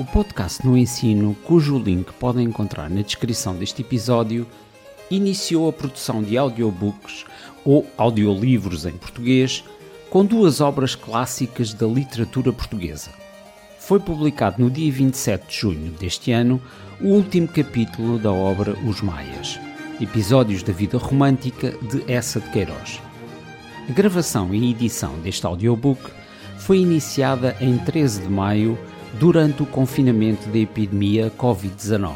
O podcast no ensino, cujo link podem encontrar na descrição deste episódio, iniciou a produção de audiobooks ou audiolivros em português com duas obras clássicas da literatura portuguesa. Foi publicado no dia 27 de junho deste ano o último capítulo da obra Os Maias, Episódios da Vida Romântica de Essa de Queiroz. A gravação e edição deste audiobook foi iniciada em 13 de maio durante o confinamento da epidemia Covid-19.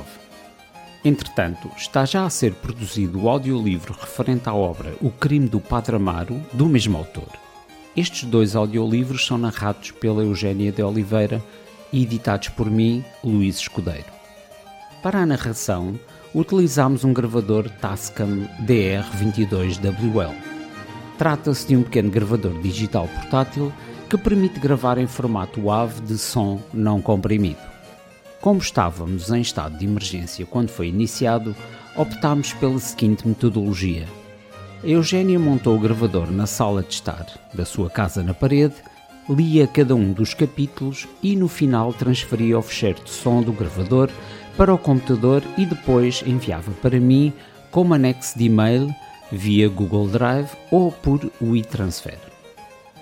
Entretanto, está já a ser produzido o audiolivro referente à obra O Crime do Padre Amaro, do mesmo autor. Estes dois audiolivros são narrados pela Eugénia de Oliveira e editados por mim, Luís Escudeiro. Para a narração, utilizamos um gravador Tascam DR22WL. Trata-se de um pequeno gravador digital portátil que permite gravar em formato WAV de som não comprimido. Como estávamos em estado de emergência quando foi iniciado, optámos pela seguinte metodologia. A Eugénia montou o gravador na sala de estar da sua casa na parede, lia cada um dos capítulos e no final transferia o fecheiro de som do gravador para o computador e depois enviava para mim como anexo de e-mail via Google Drive ou por WeTransfer.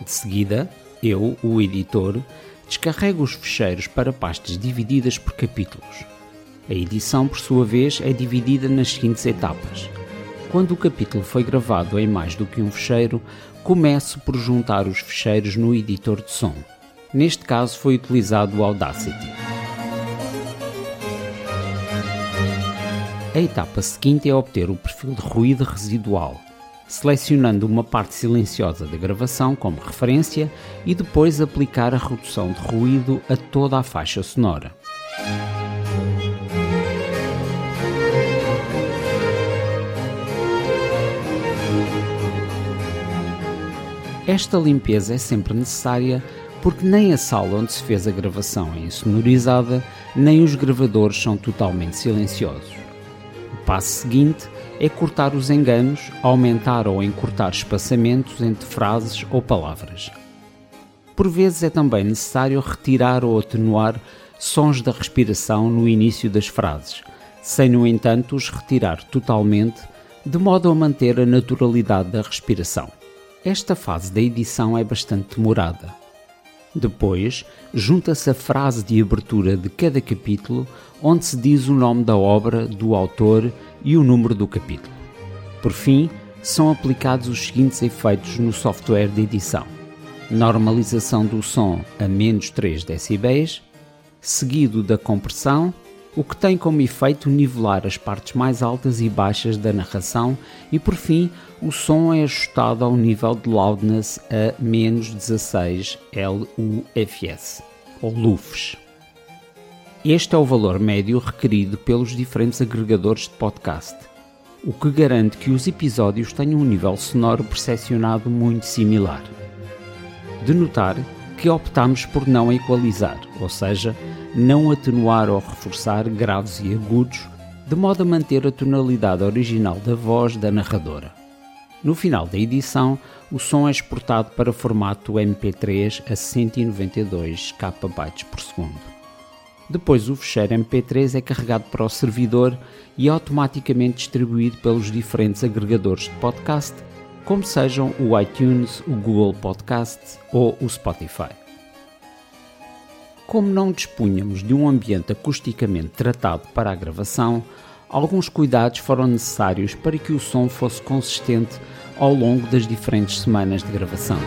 De seguida, eu, o editor, descarrego os fecheiros para pastas divididas por capítulos. A edição, por sua vez, é dividida nas seguintes etapas. Quando o capítulo foi gravado em mais do que um fecheiro, começo por juntar os fecheiros no editor de som. Neste caso foi utilizado o Audacity. A etapa seguinte é obter o perfil de ruído residual, selecionando uma parte silenciosa da gravação como referência e depois aplicar a redução de ruído a toda a faixa sonora. Esta limpeza é sempre necessária porque nem a sala onde se fez a gravação é insonorizada, nem os gravadores são totalmente silenciosos. O passo seguinte é cortar os enganos, aumentar ou encurtar espaçamentos entre frases ou palavras. Por vezes é também necessário retirar ou atenuar sons da respiração no início das frases, sem, no entanto, os retirar totalmente, de modo a manter a naturalidade da respiração. Esta fase da edição é bastante demorada. Depois, junta-se a frase de abertura de cada capítulo, onde se diz o nome da obra, do autor e o número do capítulo. Por fim, são aplicados os seguintes efeitos no software de edição: normalização do som a menos 3 dB, seguido da compressão, o que tem como efeito nivelar as partes mais altas e baixas da narração, e por fim, o som é ajustado ao nível de loudness a menos 16 LUFS ou LUFS. Este é o valor médio requerido pelos diferentes agregadores de podcast, o que garante que os episódios tenham um nível sonoro percepcionado muito similar. De notar que optamos por não equalizar, ou seja, não atenuar ou reforçar graves e agudos, de modo a manter a tonalidade original da voz da narradora. No final da edição, o som é exportado para formato MP3 a 192 KB por segundo. Depois o fecheiro MP3 é carregado para o servidor e automaticamente distribuído pelos diferentes agregadores de podcast, como sejam o iTunes, o Google Podcast ou o Spotify. Como não dispunhamos de um ambiente acusticamente tratado para a gravação, alguns cuidados foram necessários para que o som fosse consistente ao longo das diferentes semanas de gravação.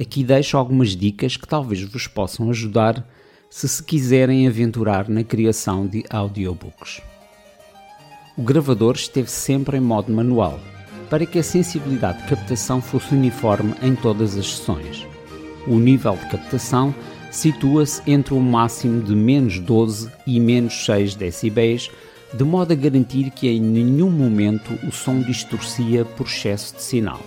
Aqui deixo algumas dicas que talvez vos possam ajudar se se quiserem aventurar na criação de audiobooks. O gravador esteve sempre em modo manual, para que a sensibilidade de captação fosse uniforme em todas as sessões. O nível de captação situa-se entre um máximo de menos 12 e menos 6 dB, de modo a garantir que em nenhum momento o som distorcia por excesso de sinal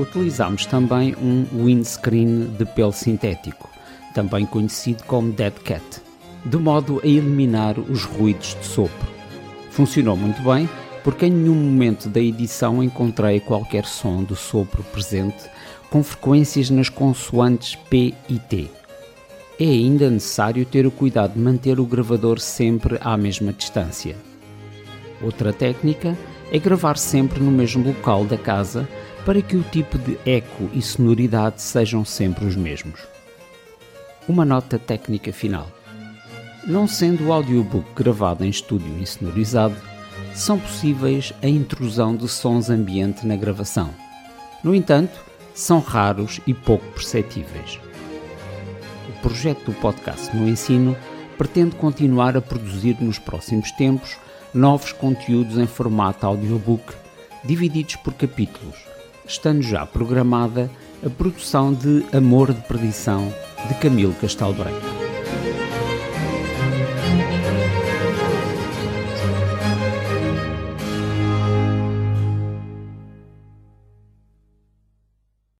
utilizamos também um windscreen de pelo sintético, também conhecido como Dead Cat, de modo a eliminar os ruídos de sopro. Funcionou muito bem porque em nenhum momento da edição encontrei qualquer som de sopro presente, com frequências nas consoantes P e T. É ainda necessário ter o cuidado de manter o gravador sempre à mesma distância. Outra técnica é gravar sempre no mesmo local da casa para que o tipo de eco e sonoridade sejam sempre os mesmos. Uma nota técnica final. Não sendo o audiobook gravado em estúdio insonorizado, são possíveis a intrusão de sons ambiente na gravação. No entanto, são raros e pouco perceptíveis. O projeto do podcast no ensino pretende continuar a produzir nos próximos tempos novos conteúdos em formato audiobook, divididos por capítulos, estando já programada a produção de Amor de Perdição de Camilo Castelo Branco.